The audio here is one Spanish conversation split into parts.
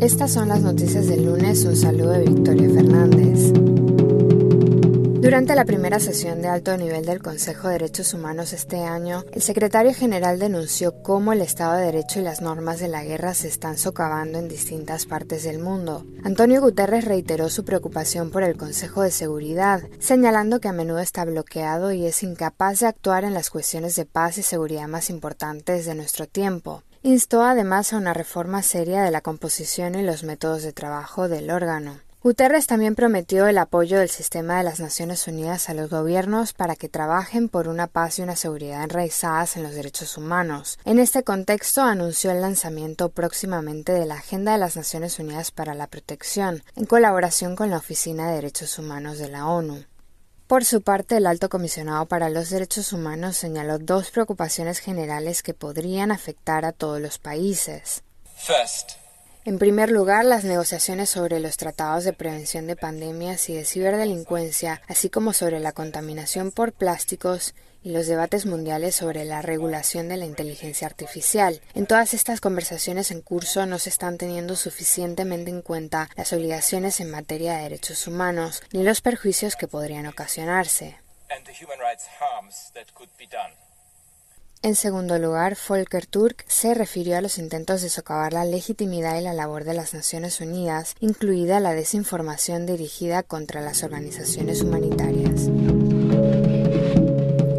Estas son las noticias del lunes. Un saludo de Victoria Fernández. Durante la primera sesión de alto nivel del Consejo de Derechos Humanos este año, el secretario general denunció cómo el Estado de Derecho y las normas de la guerra se están socavando en distintas partes del mundo. Antonio Guterres reiteró su preocupación por el Consejo de Seguridad, señalando que a menudo está bloqueado y es incapaz de actuar en las cuestiones de paz y seguridad más importantes de nuestro tiempo. Instó además a una reforma seria de la composición y los métodos de trabajo del órgano. Guterres también prometió el apoyo del sistema de las Naciones Unidas a los gobiernos para que trabajen por una paz y una seguridad enraizadas en los derechos humanos. En este contexto anunció el lanzamiento próximamente de la Agenda de las Naciones Unidas para la Protección, en colaboración con la Oficina de Derechos Humanos de la ONU. Por su parte, el alto comisionado para los derechos humanos señaló dos preocupaciones generales que podrían afectar a todos los países. En primer lugar, las negociaciones sobre los tratados de prevención de pandemias y de ciberdelincuencia, así como sobre la contaminación por plásticos y los debates mundiales sobre la regulación de la inteligencia artificial. En todas estas conversaciones en curso no se están teniendo suficientemente en cuenta las obligaciones en materia de derechos humanos ni los perjuicios que podrían ocasionarse. En segundo lugar, Volker Turk se refirió a los intentos de socavar la legitimidad y la labor de las Naciones Unidas, incluida la desinformación dirigida contra las organizaciones humanitarias.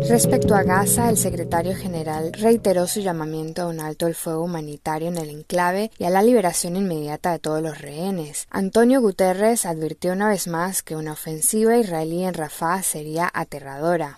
Respecto a Gaza, el secretario general reiteró su llamamiento a un alto el fuego humanitario en el enclave y a la liberación inmediata de todos los rehenes. Antonio Guterres advirtió una vez más que una ofensiva israelí en Rafah sería aterradora.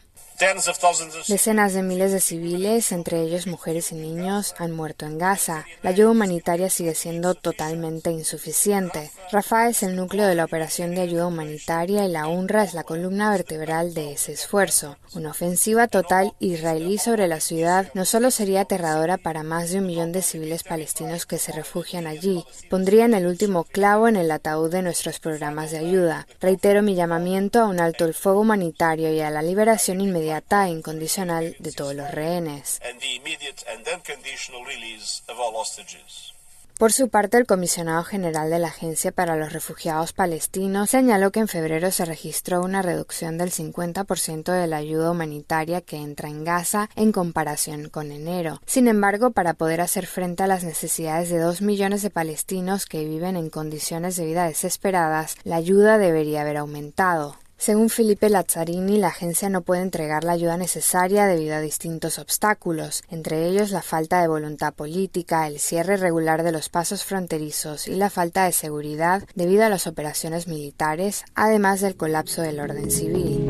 Decenas de miles de civiles, entre ellos mujeres y niños, han muerto en Gaza. La ayuda humanitaria sigue siendo totalmente insuficiente. Rafah es el núcleo de la operación de ayuda humanitaria y la UNRWA es la columna vertebral de ese esfuerzo. Una ofensiva total israelí sobre la ciudad no solo sería aterradora para más de un millón de civiles palestinos que se refugian allí, pondrían el último clavo en el ataúd de nuestros programas de ayuda. Reitero mi llamamiento a un alto el fuego humanitario y a la liberación inmediata inmediata e incondicional de todos los rehenes. Por su parte, el comisionado general de la Agencia para los Refugiados Palestinos señaló que en febrero se registró una reducción del 50% de la ayuda humanitaria que entra en Gaza en comparación con enero. Sin embargo, para poder hacer frente a las necesidades de dos millones de palestinos que viven en condiciones de vida desesperadas, la ayuda debería haber aumentado. Según Felipe Lazzarini, la agencia no puede entregar la ayuda necesaria debido a distintos obstáculos, entre ellos la falta de voluntad política, el cierre regular de los pasos fronterizos y la falta de seguridad debido a las operaciones militares, además del colapso del orden civil.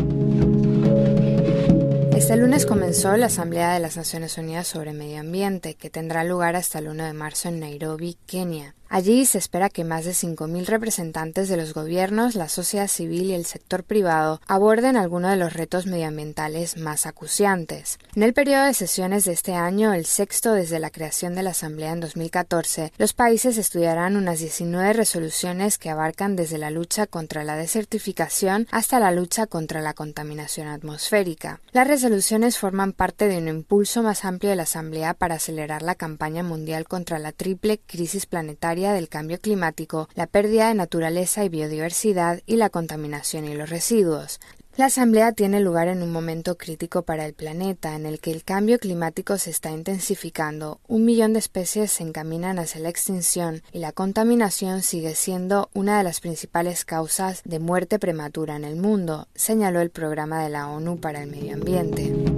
Este lunes comenzó la Asamblea de las Naciones Unidas sobre Medio Ambiente, que tendrá lugar hasta el 1 de marzo en Nairobi, Kenia. Allí se espera que más de 5.000 representantes de los gobiernos, la sociedad civil y el sector privado aborden algunos de los retos medioambientales más acuciantes. En el periodo de sesiones de este año, el sexto desde la creación de la Asamblea en 2014, los países estudiarán unas 19 resoluciones que abarcan desde la lucha contra la desertificación hasta la lucha contra la contaminación atmosférica. Las resoluciones forman parte de un impulso más amplio de la Asamblea para acelerar la campaña mundial contra la triple crisis planetaria del cambio climático, la pérdida de naturaleza y biodiversidad y la contaminación y los residuos. La Asamblea tiene lugar en un momento crítico para el planeta, en el que el cambio climático se está intensificando, un millón de especies se encaminan hacia la extinción y la contaminación sigue siendo una de las principales causas de muerte prematura en el mundo, señaló el programa de la ONU para el Medio Ambiente.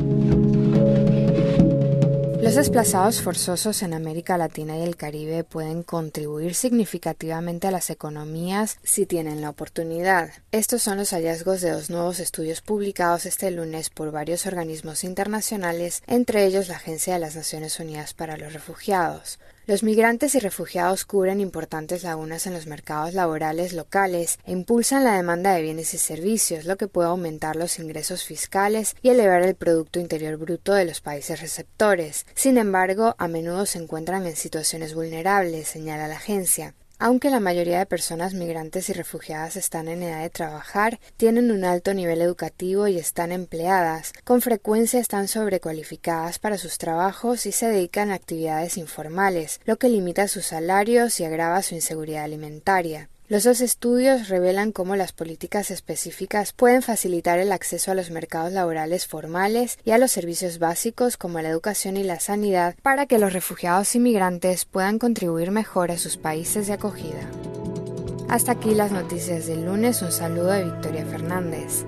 Los desplazados forzosos en América Latina y el Caribe pueden contribuir significativamente a las economías si tienen la oportunidad. Estos son los hallazgos de dos nuevos estudios publicados este lunes por varios organismos internacionales, entre ellos la Agencia de las Naciones Unidas para los Refugiados. Los migrantes y refugiados cubren importantes lagunas en los mercados laborales locales e impulsan la demanda de bienes y servicios, lo que puede aumentar los ingresos fiscales y elevar el Producto Interior Bruto de los países receptores. Sin embargo, a menudo se encuentran en situaciones vulnerables, señala la agencia. Aunque la mayoría de personas migrantes y refugiadas están en edad de trabajar, tienen un alto nivel educativo y están empleadas, con frecuencia están sobrecualificadas para sus trabajos y se dedican a actividades informales, lo que limita sus salarios y agrava su inseguridad alimentaria. Los dos estudios revelan cómo las políticas específicas pueden facilitar el acceso a los mercados laborales formales y a los servicios básicos como la educación y la sanidad para que los refugiados inmigrantes puedan contribuir mejor a sus países de acogida. Hasta aquí las noticias del lunes. Un saludo de Victoria Fernández.